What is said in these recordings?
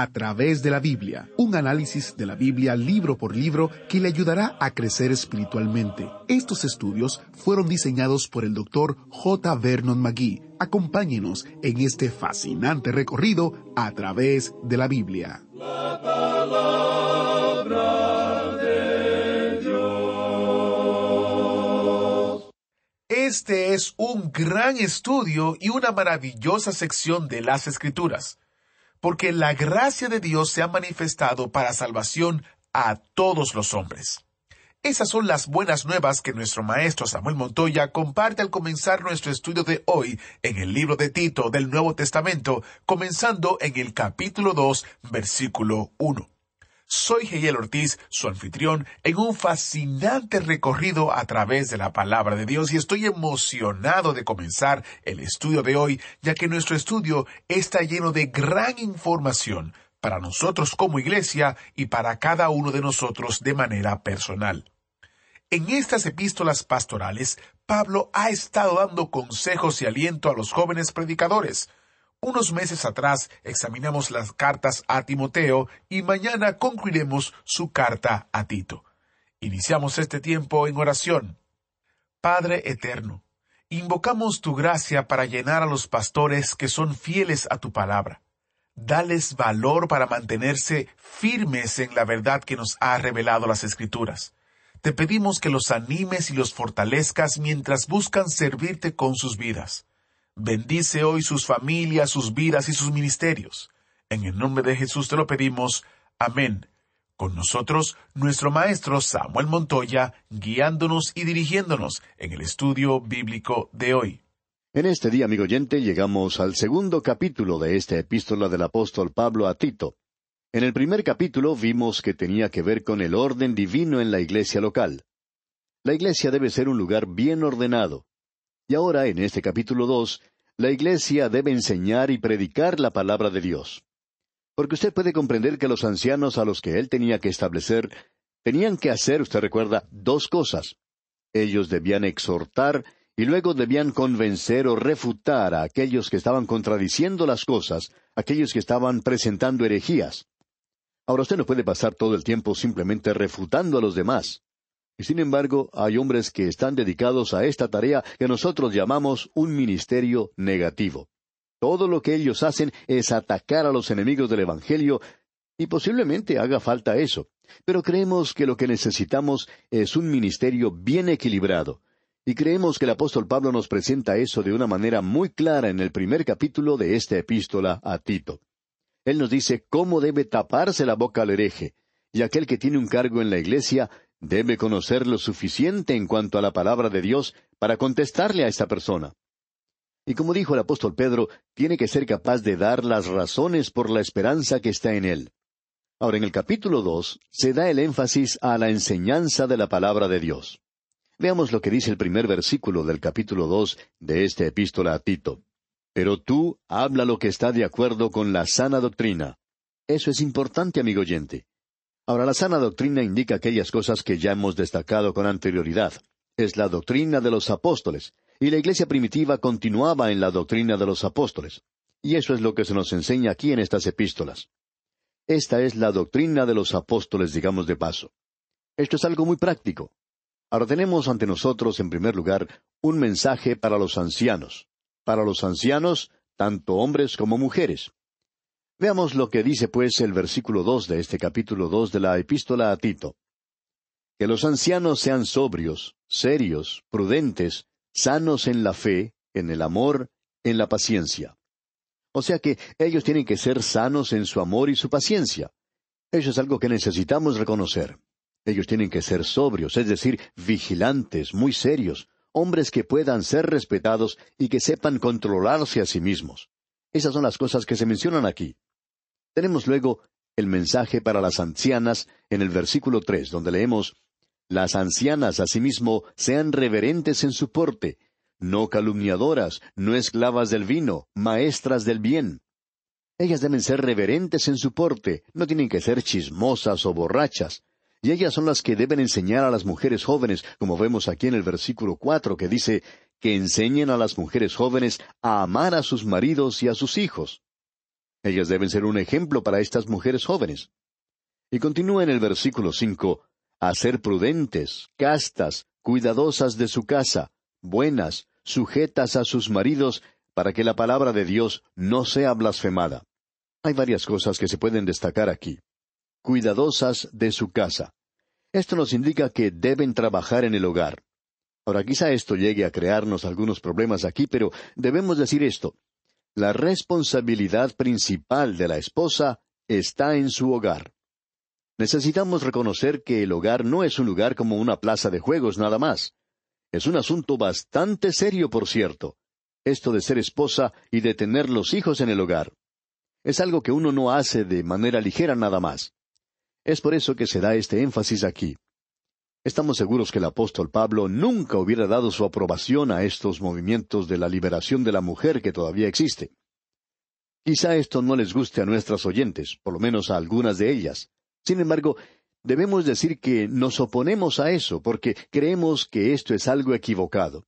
A través de la Biblia, un análisis de la Biblia libro por libro que le ayudará a crecer espiritualmente. Estos estudios fueron diseñados por el doctor J. Vernon McGee. Acompáñenos en este fascinante recorrido a través de la Biblia. Este es un gran estudio y una maravillosa sección de las Escrituras, porque la gracia de Dios se ha manifestado para salvación a todos los hombres. Esas son las buenas nuevas que nuestro maestro Samuel Montoya comparte al comenzar nuestro estudio de hoy en el libro de Tito del Nuevo Testamento, comenzando en el capítulo 2, versículo 1. Soy Geyel Ortiz, su anfitrión, en un fascinante recorrido a través de la palabra de Dios y estoy emocionado de comenzar el estudio de hoy, ya que nuestro estudio está lleno de gran información para nosotros como iglesia y para cada uno de nosotros de manera personal. En estas epístolas pastorales, Pablo ha estado dando consejos y aliento a los jóvenes predicadores, unos meses atrás examinamos las cartas a Timoteo y mañana concluiremos su carta a Tito. Iniciamos este tiempo en oración. Padre Eterno, invocamos tu gracia para llenar a los pastores que son fieles a tu palabra. Dales valor para mantenerse firmes en la verdad que nos ha revelado las Escrituras. Te pedimos que los animes y los fortalezcas mientras buscan servirte con sus vidas. Bendice hoy sus familias, sus vidas y sus ministerios. En el nombre de Jesús te lo pedimos. Amén. Con nosotros, nuestro maestro Samuel Montoya, guiándonos y dirigiéndonos en el estudio bíblico de hoy. En este día, amigo oyente, llegamos al segundo capítulo de esta epístola del apóstol Pablo a Tito. En el primer capítulo vimos que tenía que ver con el orden divino en la iglesia local. La iglesia debe ser un lugar bien ordenado. Y ahora, en este capítulo dos, la Iglesia debe enseñar y predicar la palabra de Dios. Porque usted puede comprender que los ancianos a los que él tenía que establecer tenían que hacer, usted recuerda, dos cosas. Ellos debían exhortar y luego debían convencer o refutar a aquellos que estaban contradiciendo las cosas, aquellos que estaban presentando herejías. Ahora usted no puede pasar todo el tiempo simplemente refutando a los demás. Y sin embargo, hay hombres que están dedicados a esta tarea que nosotros llamamos un ministerio negativo. Todo lo que ellos hacen es atacar a los enemigos del Evangelio, y posiblemente haga falta eso. Pero creemos que lo que necesitamos es un ministerio bien equilibrado. Y creemos que el apóstol Pablo nos presenta eso de una manera muy clara en el primer capítulo de esta epístola a Tito. Él nos dice cómo debe taparse la boca al hereje, y aquel que tiene un cargo en la iglesia debe conocer lo suficiente en cuanto a la palabra de Dios para contestarle a esta persona. Y como dijo el apóstol Pedro, tiene que ser capaz de dar las razones por la esperanza que está en él. Ahora, en el capítulo dos se da el énfasis a la enseñanza de la palabra de Dios. Veamos lo que dice el primer versículo del capítulo dos de esta epístola a Tito. Pero tú habla lo que está de acuerdo con la sana doctrina. Eso es importante, amigo oyente. Ahora, la sana doctrina indica aquellas cosas que ya hemos destacado con anterioridad. Es la doctrina de los apóstoles, y la iglesia primitiva continuaba en la doctrina de los apóstoles. Y eso es lo que se nos enseña aquí en estas epístolas. Esta es la doctrina de los apóstoles, digamos de paso. Esto es algo muy práctico. Ahora tenemos ante nosotros, en primer lugar, un mensaje para los ancianos. Para los ancianos, tanto hombres como mujeres. Veamos lo que dice pues el versículo dos de este capítulo dos de la epístola a Tito. Que los ancianos sean sobrios, serios, prudentes, sanos en la fe, en el amor, en la paciencia. O sea que ellos tienen que ser sanos en su amor y su paciencia. Eso es algo que necesitamos reconocer. Ellos tienen que ser sobrios, es decir, vigilantes, muy serios, hombres que puedan ser respetados y que sepan controlarse a sí mismos. Esas son las cosas que se mencionan aquí. Tenemos luego el mensaje para las ancianas en el versículo tres, donde leemos Las ancianas asimismo sean reverentes en su porte, no calumniadoras, no esclavas del vino, maestras del bien. Ellas deben ser reverentes en su porte, no tienen que ser chismosas o borrachas, y ellas son las que deben enseñar a las mujeres jóvenes, como vemos aquí en el versículo cuatro, que dice que enseñen a las mujeres jóvenes a amar a sus maridos y a sus hijos. Ellas deben ser un ejemplo para estas mujeres jóvenes. Y continúa en el versículo cinco, a ser prudentes, castas, cuidadosas de su casa, buenas, sujetas a sus maridos, para que la palabra de Dios no sea blasfemada. Hay varias cosas que se pueden destacar aquí cuidadosas de su casa. Esto nos indica que deben trabajar en el hogar. Ahora quizá esto llegue a crearnos algunos problemas aquí, pero debemos decir esto. La responsabilidad principal de la esposa está en su hogar. Necesitamos reconocer que el hogar no es un lugar como una plaza de juegos nada más. Es un asunto bastante serio, por cierto, esto de ser esposa y de tener los hijos en el hogar. Es algo que uno no hace de manera ligera nada más. Es por eso que se da este énfasis aquí. Estamos seguros que el apóstol Pablo nunca hubiera dado su aprobación a estos movimientos de la liberación de la mujer que todavía existe. Quizá esto no les guste a nuestras oyentes, por lo menos a algunas de ellas. Sin embargo, debemos decir que nos oponemos a eso porque creemos que esto es algo equivocado.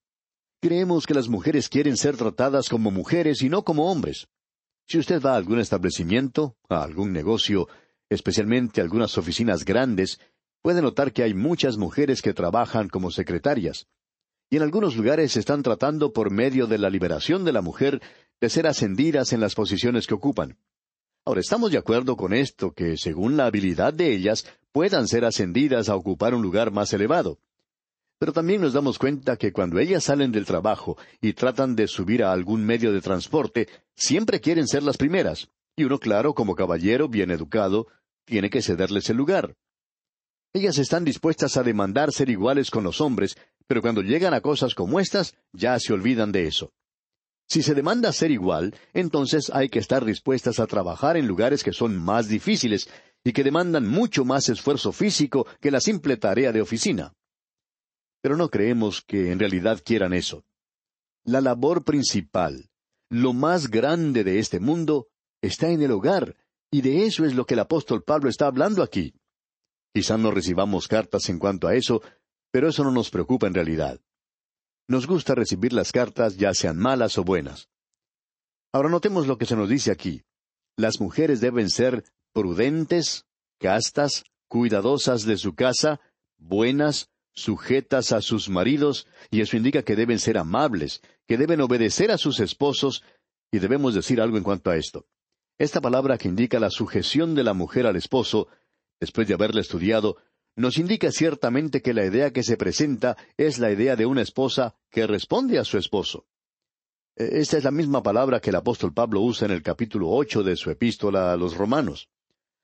Creemos que las mujeres quieren ser tratadas como mujeres y no como hombres. Si usted va a algún establecimiento, a algún negocio, especialmente algunas oficinas grandes, puede notar que hay muchas mujeres que trabajan como secretarias. Y en algunos lugares están tratando por medio de la liberación de la mujer de ser ascendidas en las posiciones que ocupan. Ahora, estamos de acuerdo con esto, que según la habilidad de ellas, puedan ser ascendidas a ocupar un lugar más elevado. Pero también nos damos cuenta que cuando ellas salen del trabajo y tratan de subir a algún medio de transporte, siempre quieren ser las primeras. Y uno, claro, como caballero bien educado, tiene que cederles el lugar. Ellas están dispuestas a demandar ser iguales con los hombres, pero cuando llegan a cosas como estas, ya se olvidan de eso. Si se demanda ser igual, entonces hay que estar dispuestas a trabajar en lugares que son más difíciles y que demandan mucho más esfuerzo físico que la simple tarea de oficina. Pero no creemos que en realidad quieran eso. La labor principal, lo más grande de este mundo, está en el hogar, y de eso es lo que el apóstol Pablo está hablando aquí. Quizá no recibamos cartas en cuanto a eso, pero eso no nos preocupa en realidad. Nos gusta recibir las cartas ya sean malas o buenas. Ahora notemos lo que se nos dice aquí. Las mujeres deben ser prudentes, castas, cuidadosas de su casa, buenas, sujetas a sus maridos, y eso indica que deben ser amables, que deben obedecer a sus esposos, y debemos decir algo en cuanto a esto. Esta palabra que indica la sujeción de la mujer al esposo, después de haberla estudiado, nos indica ciertamente que la idea que se presenta es la idea de una esposa que responde a su esposo. E, esta es la misma palabra que el apóstol Pablo usa en el capítulo ocho de su epístola a los romanos.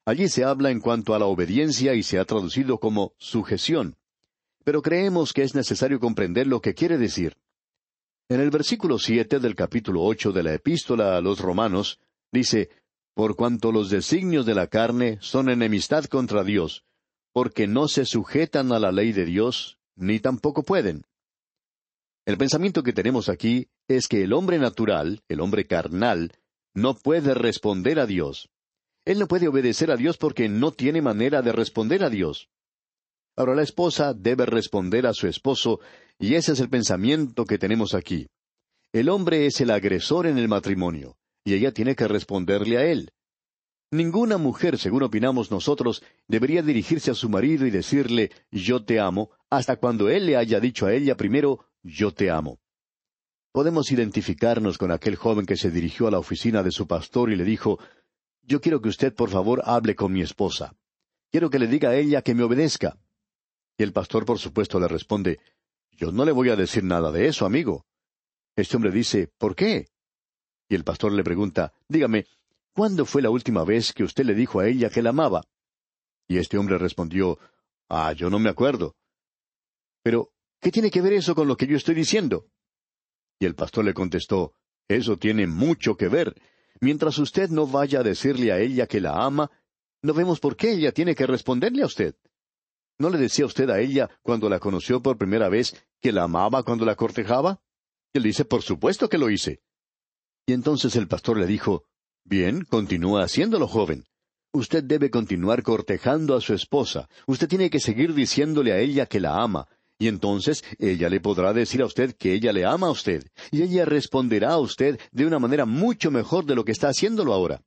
Allí se habla en cuanto a la obediencia y se ha traducido como sujeción. Pero creemos que es necesario comprender lo que quiere decir. En el versículo siete del capítulo ocho de la epístola a los romanos, dice por cuanto los designios de la carne son enemistad contra Dios, porque no se sujetan a la ley de Dios, ni tampoco pueden. El pensamiento que tenemos aquí es que el hombre natural, el hombre carnal, no puede responder a Dios. Él no puede obedecer a Dios porque no tiene manera de responder a Dios. Ahora la esposa debe responder a su esposo, y ese es el pensamiento que tenemos aquí. El hombre es el agresor en el matrimonio y ella tiene que responderle a él. Ninguna mujer, según opinamos nosotros, debería dirigirse a su marido y decirle yo te amo, hasta cuando él le haya dicho a ella primero yo te amo. Podemos identificarnos con aquel joven que se dirigió a la oficina de su pastor y le dijo Yo quiero que usted por favor hable con mi esposa. Quiero que le diga a ella que me obedezca. Y el pastor por supuesto le responde Yo no le voy a decir nada de eso, amigo. Este hombre dice ¿Por qué? Y el pastor le pregunta Dígame, ¿Cuándo fue la última vez que usted le dijo a ella que la amaba? Y este hombre respondió, Ah, yo no me acuerdo. Pero, ¿qué tiene que ver eso con lo que yo estoy diciendo? Y el pastor le contestó, Eso tiene mucho que ver. Mientras usted no vaya a decirle a ella que la ama, no vemos por qué ella tiene que responderle a usted. ¿No le decía usted a ella cuando la conoció por primera vez que la amaba cuando la cortejaba? Él dice, por supuesto que lo hice. Y entonces el pastor le dijo, Bien, continúa haciéndolo, joven. Usted debe continuar cortejando a su esposa. Usted tiene que seguir diciéndole a ella que la ama. Y entonces ella le podrá decir a usted que ella le ama a usted. Y ella responderá a usted de una manera mucho mejor de lo que está haciéndolo ahora.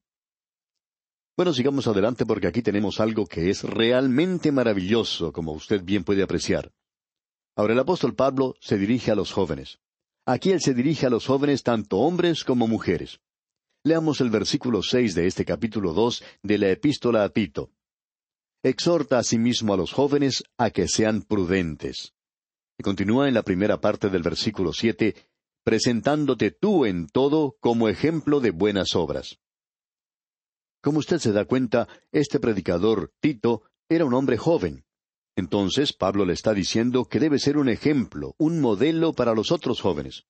Bueno, sigamos adelante porque aquí tenemos algo que es realmente maravilloso, como usted bien puede apreciar. Ahora el apóstol Pablo se dirige a los jóvenes. Aquí él se dirige a los jóvenes tanto hombres como mujeres. Leamos el versículo seis de este capítulo dos de la Epístola a Tito. Exhorta asimismo a los jóvenes a que sean prudentes. Y continúa en la primera parte del versículo siete, presentándote tú en todo como ejemplo de buenas obras. Como usted se da cuenta, este predicador, Tito, era un hombre joven. Entonces Pablo le está diciendo que debe ser un ejemplo, un modelo para los otros jóvenes.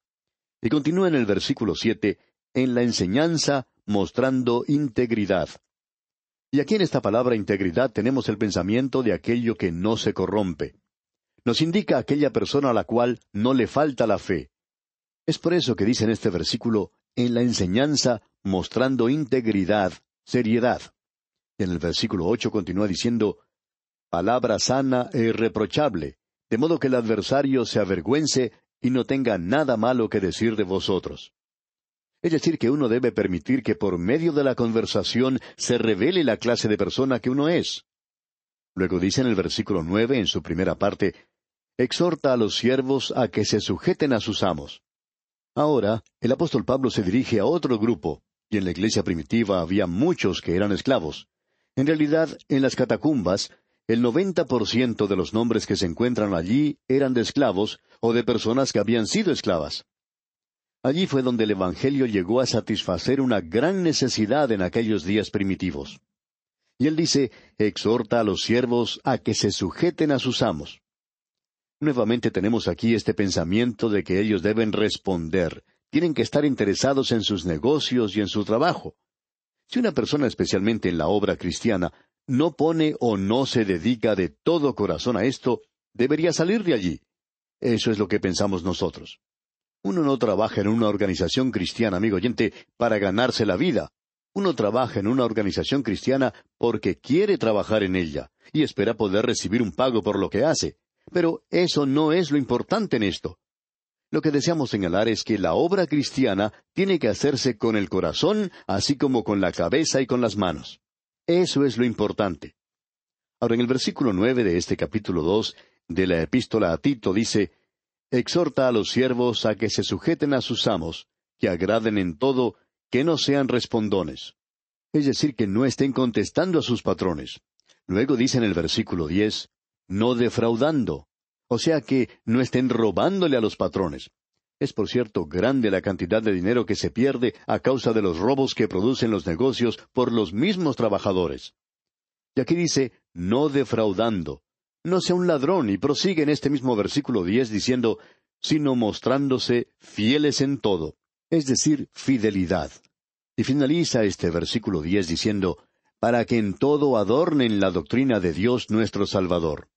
Y continúa en el versículo siete, en la enseñanza mostrando integridad. Y aquí en esta palabra integridad tenemos el pensamiento de aquello que no se corrompe. Nos indica aquella persona a la cual no le falta la fe. Es por eso que dice en este versículo, en la enseñanza mostrando integridad, seriedad. Y en el versículo ocho continúa diciendo, palabra sana e irreprochable, de modo que el adversario se avergüence y no tenga nada malo que decir de vosotros. Es decir, que uno debe permitir que por medio de la conversación se revele la clase de persona que uno es. Luego dice en el versículo nueve, en su primera parte, exhorta a los siervos a que se sujeten a sus amos. Ahora, el apóstol Pablo se dirige a otro grupo, y en la iglesia primitiva había muchos que eran esclavos. En realidad, en las catacumbas, el noventa por ciento de los nombres que se encuentran allí eran de esclavos o de personas que habían sido esclavas. Allí fue donde el Evangelio llegó a satisfacer una gran necesidad en aquellos días primitivos. Y él dice, exhorta a los siervos a que se sujeten a sus amos. Nuevamente tenemos aquí este pensamiento de que ellos deben responder, tienen que estar interesados en sus negocios y en su trabajo. Si una persona, especialmente en la obra cristiana, no pone o no se dedica de todo corazón a esto, debería salir de allí. Eso es lo que pensamos nosotros. Uno no trabaja en una organización cristiana, amigo oyente, para ganarse la vida. Uno trabaja en una organización cristiana porque quiere trabajar en ella y espera poder recibir un pago por lo que hace. Pero eso no es lo importante en esto. Lo que deseamos señalar es que la obra cristiana tiene que hacerse con el corazón, así como con la cabeza y con las manos. Eso es lo importante. Ahora, en el versículo nueve de este capítulo dos de la epístola a Tito dice exhorta a los siervos a que se sujeten a sus amos, que agraden en todo, que no sean respondones. Es decir, que no estén contestando a sus patrones. Luego dice en el versículo diez, no defraudando. O sea que no estén robándole a los patrones. Es por cierto grande la cantidad de dinero que se pierde a causa de los robos que producen los negocios por los mismos trabajadores. Y aquí dice, no defraudando, no sea un ladrón, y prosigue en este mismo versículo diez diciendo, sino mostrándose fieles en todo, es decir, fidelidad. Y finaliza este versículo diez diciendo, para que en todo adornen la doctrina de Dios nuestro Salvador.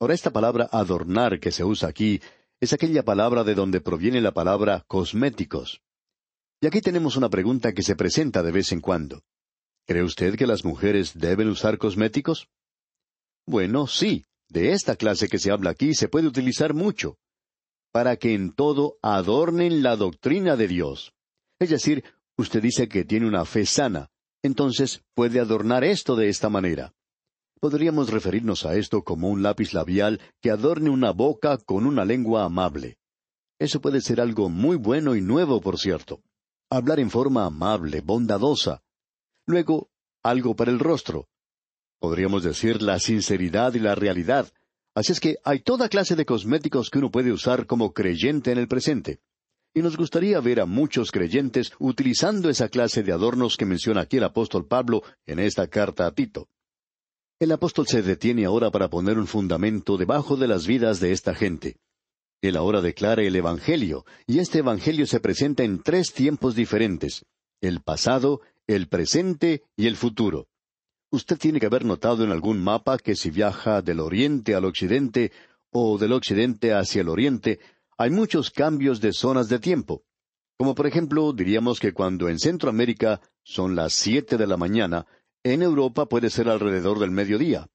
Ahora esta palabra adornar que se usa aquí es aquella palabra de donde proviene la palabra cosméticos. Y aquí tenemos una pregunta que se presenta de vez en cuando. ¿Cree usted que las mujeres deben usar cosméticos? Bueno, sí, de esta clase que se habla aquí se puede utilizar mucho, para que en todo adornen la doctrina de Dios. Es decir, usted dice que tiene una fe sana, entonces puede adornar esto de esta manera. Podríamos referirnos a esto como un lápiz labial que adorne una boca con una lengua amable. Eso puede ser algo muy bueno y nuevo, por cierto. Hablar en forma amable, bondadosa. Luego, algo para el rostro. Podríamos decir la sinceridad y la realidad. Así es que hay toda clase de cosméticos que uno puede usar como creyente en el presente. Y nos gustaría ver a muchos creyentes utilizando esa clase de adornos que menciona aquí el apóstol Pablo en esta carta a Tito. El apóstol se detiene ahora para poner un fundamento debajo de las vidas de esta gente. Él ahora declara el Evangelio, y este Evangelio se presenta en tres tiempos diferentes, el pasado, el presente y el futuro. Usted tiene que haber notado en algún mapa que si viaja del oriente al occidente o del occidente hacia el oriente, hay muchos cambios de zonas de tiempo. Como por ejemplo, diríamos que cuando en Centroamérica son las siete de la mañana, en Europa puede ser alrededor del mediodía.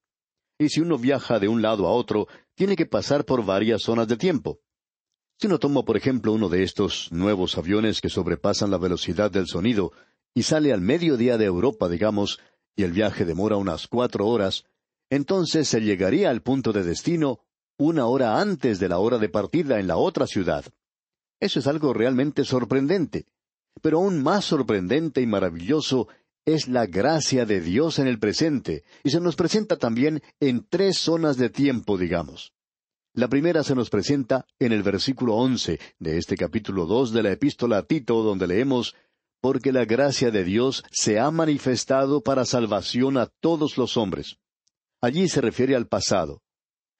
Y si uno viaja de un lado a otro, tiene que pasar por varias zonas de tiempo. Si uno toma, por ejemplo, uno de estos nuevos aviones que sobrepasan la velocidad del sonido y sale al mediodía de Europa, digamos, y el viaje demora unas cuatro horas, entonces se llegaría al punto de destino una hora antes de la hora de partida en la otra ciudad. Eso es algo realmente sorprendente. Pero aún más sorprendente y maravilloso es la gracia de Dios en el presente, y se nos presenta también en tres zonas de tiempo, digamos. La primera se nos presenta en el versículo once de este capítulo dos de la epístola a Tito, donde leemos Porque la gracia de Dios se ha manifestado para salvación a todos los hombres. Allí se refiere al pasado.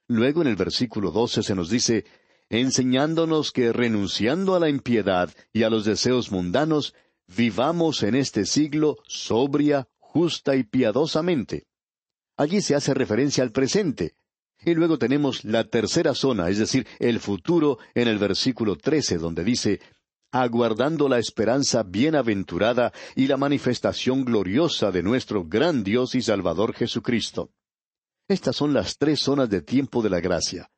Luego en el versículo doce se nos dice, enseñándonos que renunciando a la impiedad y a los deseos mundanos, vivamos en este siglo sobria, justa y piadosamente. Allí se hace referencia al presente. Y luego tenemos la tercera zona, es decir, el futuro, en el versículo trece, donde dice, aguardando la esperanza bienaventurada y la manifestación gloriosa de nuestro gran Dios y Salvador Jesucristo. Estas son las tres zonas de tiempo de la gracia.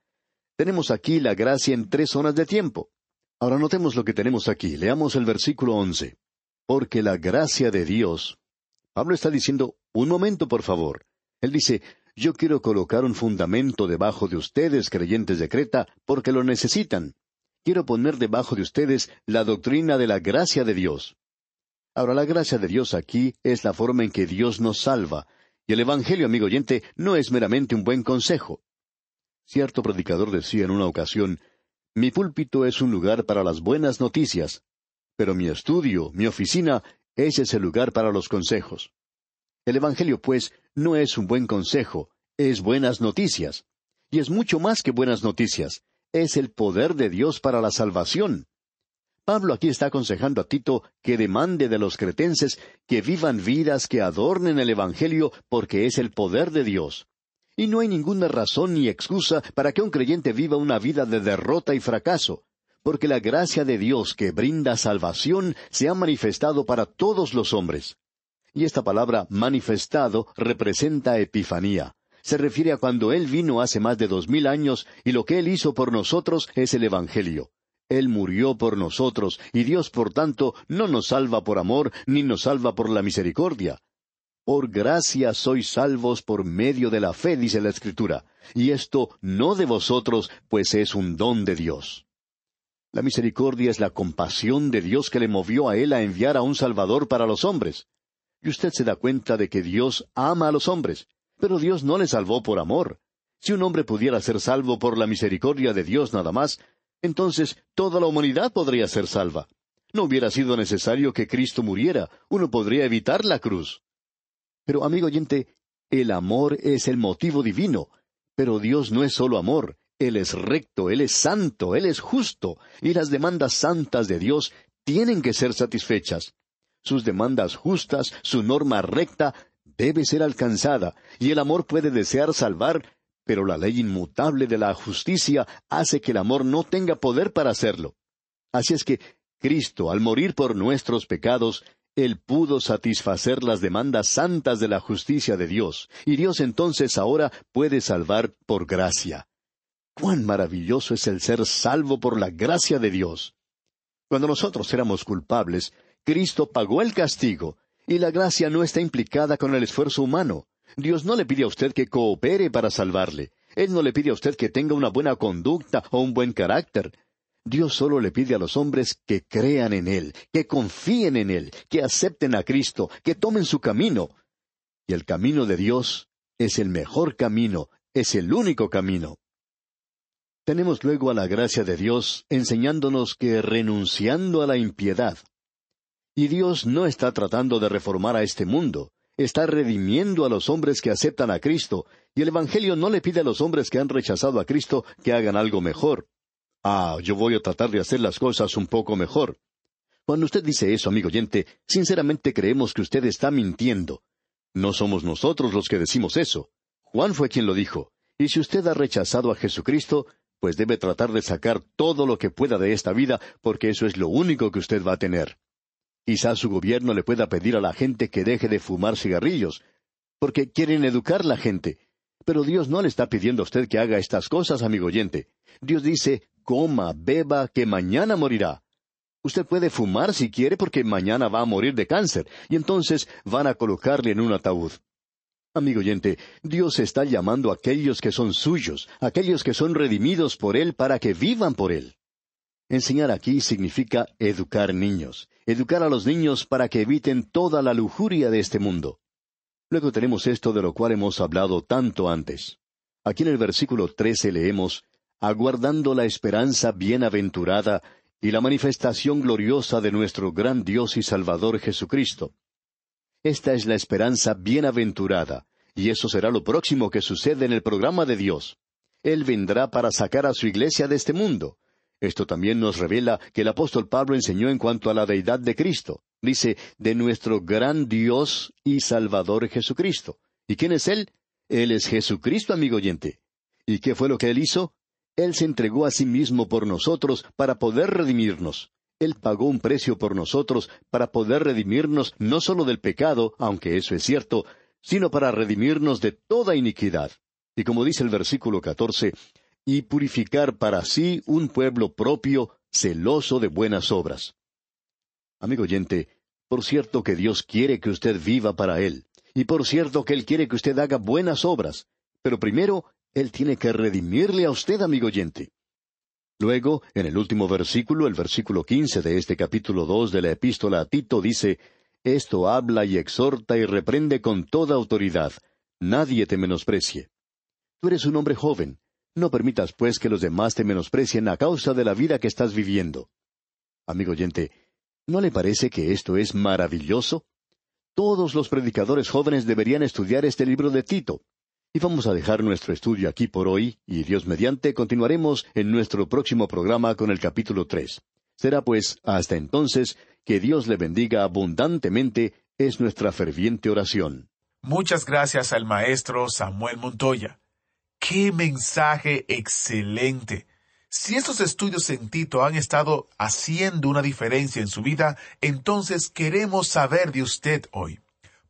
Tenemos aquí la gracia en tres zonas de tiempo. Ahora notemos lo que tenemos aquí. Leamos el versículo once. Porque la gracia de Dios. Pablo está diciendo, un momento, por favor. Él dice, yo quiero colocar un fundamento debajo de ustedes, creyentes de Creta, porque lo necesitan. Quiero poner debajo de ustedes la doctrina de la gracia de Dios. Ahora, la gracia de Dios aquí es la forma en que Dios nos salva, y el Evangelio, amigo oyente, no es meramente un buen consejo. Cierto predicador decía en una ocasión, Mi púlpito es un lugar para las buenas noticias, pero mi estudio, mi oficina, ese es el lugar para los consejos. El Evangelio, pues, no es un buen consejo, es buenas noticias. Y es mucho más que buenas noticias, es el poder de Dios para la salvación. Pablo aquí está aconsejando a Tito que demande de los cretenses que vivan vidas que adornen el Evangelio porque es el poder de Dios. Y no hay ninguna razón ni excusa para que un creyente viva una vida de derrota y fracaso, porque la gracia de Dios que brinda salvación se ha manifestado para todos los hombres. Y esta palabra manifestado representa epifanía. Se refiere a cuando Él vino hace más de dos mil años y lo que Él hizo por nosotros es el Evangelio. Él murió por nosotros, y Dios, por tanto, no nos salva por amor, ni nos salva por la misericordia. Por gracia sois salvos por medio de la fe, dice la Escritura, y esto no de vosotros, pues es un don de Dios. La misericordia es la compasión de Dios que le movió a Él a enviar a un Salvador para los hombres. Y usted se da cuenta de que Dios ama a los hombres, pero Dios no le salvó por amor. Si un hombre pudiera ser salvo por la misericordia de Dios nada más, entonces toda la humanidad podría ser salva. No hubiera sido necesario que Cristo muriera, uno podría evitar la cruz. Pero, amigo oyente, el amor es el motivo divino, pero Dios no es solo amor, Él es recto, Él es santo, Él es justo, y las demandas santas de Dios tienen que ser satisfechas. Sus demandas justas, su norma recta, debe ser alcanzada, y el amor puede desear salvar, pero la ley inmutable de la justicia hace que el amor no tenga poder para hacerlo. Así es que Cristo, al morir por nuestros pecados, Él pudo satisfacer las demandas santas de la justicia de Dios, y Dios entonces ahora puede salvar por gracia. ¡Cuán maravilloso es el ser salvo por la gracia de Dios! Cuando nosotros éramos culpables, Cristo pagó el castigo, Y la gracia no está implicada con el esfuerzo humano. Dios no le pide a usted que coopere para salvarle. Él no le pide a usted que tenga una buena conducta o un buen carácter. Dios solo le pide a los hombres que crean en Él, que confíen en Él, que acepten a Cristo, que tomen su camino. Y el camino de Dios es el mejor camino, es el único camino. Tenemos luego a la gracia de Dios enseñándonos que renunciando a la impiedad. Y Dios no está tratando de reformar a este mundo, está redimiendo a los hombres que aceptan a Cristo, y el Evangelio no le pide a los hombres que han rechazado a Cristo que hagan algo mejor. Ah, yo voy a tratar de hacer las cosas un poco mejor. Cuando usted dice eso, amigo oyente, sinceramente creemos que usted está mintiendo. No somos nosotros los que decimos eso. Juan fue quien lo dijo. Y si usted ha rechazado a Jesucristo, pues debe tratar de sacar todo lo que pueda de esta vida, porque eso es lo único que usted va a tener. Quizás su gobierno le pueda pedir a la gente que deje de fumar cigarrillos, porque quieren educar la gente. Pero Dios no le está pidiendo a usted que haga estas cosas, amigo oyente. Dios dice, coma, beba, que mañana morirá. Usted puede fumar si quiere porque mañana va a morir de cáncer, y entonces van a colocarle en un ataúd. Amigo oyente, Dios está llamando a aquellos que son suyos, aquellos que son redimidos por Él para que vivan por Él. Enseñar aquí significa educar niños, educar a los niños para que eviten toda la lujuria de este mundo. Luego tenemos esto de lo cual hemos hablado tanto antes. Aquí en el versículo trece leemos aguardando la esperanza bienaventurada y la manifestación gloriosa de nuestro gran Dios y Salvador Jesucristo. Esta es la esperanza bienaventurada, y eso será lo próximo que sucede en el programa de Dios. Él vendrá para sacar a su iglesia de este mundo. Esto también nos revela que el apóstol Pablo enseñó en cuanto a la deidad de Cristo. Dice, de nuestro gran Dios y Salvador Jesucristo. ¿Y quién es Él? Él es Jesucristo, amigo oyente. ¿Y qué fue lo que Él hizo? Él se entregó a sí mismo por nosotros para poder redimirnos. Él pagó un precio por nosotros para poder redimirnos no solo del pecado, aunque eso es cierto, sino para redimirnos de toda iniquidad. Y como dice el versículo catorce, y purificar para sí un pueblo propio, celoso de buenas obras. Amigo oyente, por cierto que Dios quiere que usted viva para Él, y por cierto que Él quiere que usted haga buenas obras, pero primero él tiene que redimirle a usted, amigo oyente. Luego, en el último versículo, el versículo quince de este capítulo dos de la epístola a Tito dice, Esto habla y exhorta y reprende con toda autoridad. Nadie te menosprecie. Tú eres un hombre joven. No permitas, pues, que los demás te menosprecien a causa de la vida que estás viviendo. Amigo oyente, ¿no le parece que esto es maravilloso? Todos los predicadores jóvenes deberían estudiar este libro de Tito. Y vamos a dejar nuestro estudio aquí por hoy, y Dios mediante continuaremos en nuestro próximo programa con el capítulo tres. Será pues hasta entonces que Dios le bendiga abundantemente, es nuestra ferviente oración. Muchas gracias al maestro Samuel Montoya. ¡Qué mensaje excelente! Si estos estudios en Tito han estado haciendo una diferencia en su vida, entonces queremos saber de usted hoy.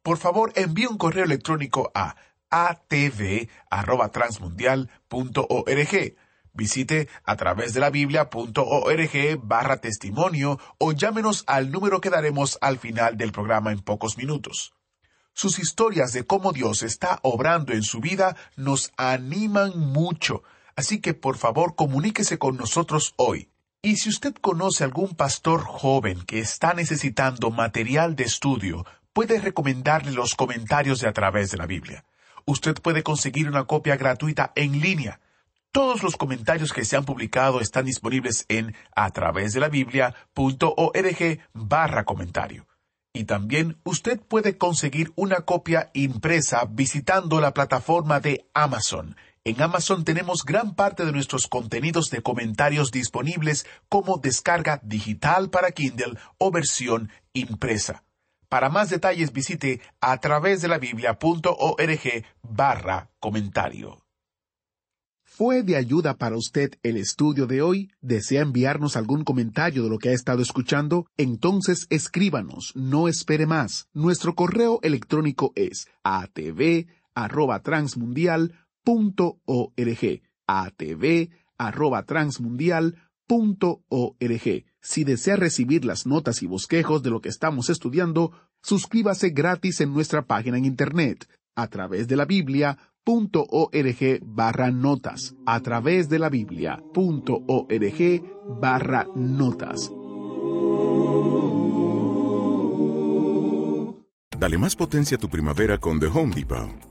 Por favor, envíe un correo electrónico a atv@transmundial.org. Visite a través de la biblia.org barra testimonio o llámenos al número que daremos al final del programa en pocos minutos. Sus historias de cómo Dios está obrando en su vida nos animan mucho, así que por favor comuníquese con nosotros hoy. Y si usted conoce algún pastor joven que está necesitando material de estudio, puede recomendarle los comentarios de a través de la Biblia usted puede conseguir una copia gratuita en línea. Todos los comentarios que se han publicado están disponibles en a través de la biblia.org barra comentario. Y también usted puede conseguir una copia impresa visitando la plataforma de Amazon. En Amazon tenemos gran parte de nuestros contenidos de comentarios disponibles como descarga digital para Kindle o versión impresa. Para más detalles visite a través de la biblia.org barra comentario. ¿Fue de ayuda para usted el estudio de hoy? ¿Desea enviarnos algún comentario de lo que ha estado escuchando? Entonces escríbanos, no espere más. Nuestro correo electrónico es atv@transmundial.org. atv@transmundial.org. Si desea recibir las notas y bosquejos de lo que estamos estudiando, Suscríbase gratis en nuestra página en internet a través de la Biblia.org barra notas. A través de la Biblia.org barra notas. Dale más potencia a tu primavera con The Home Depot.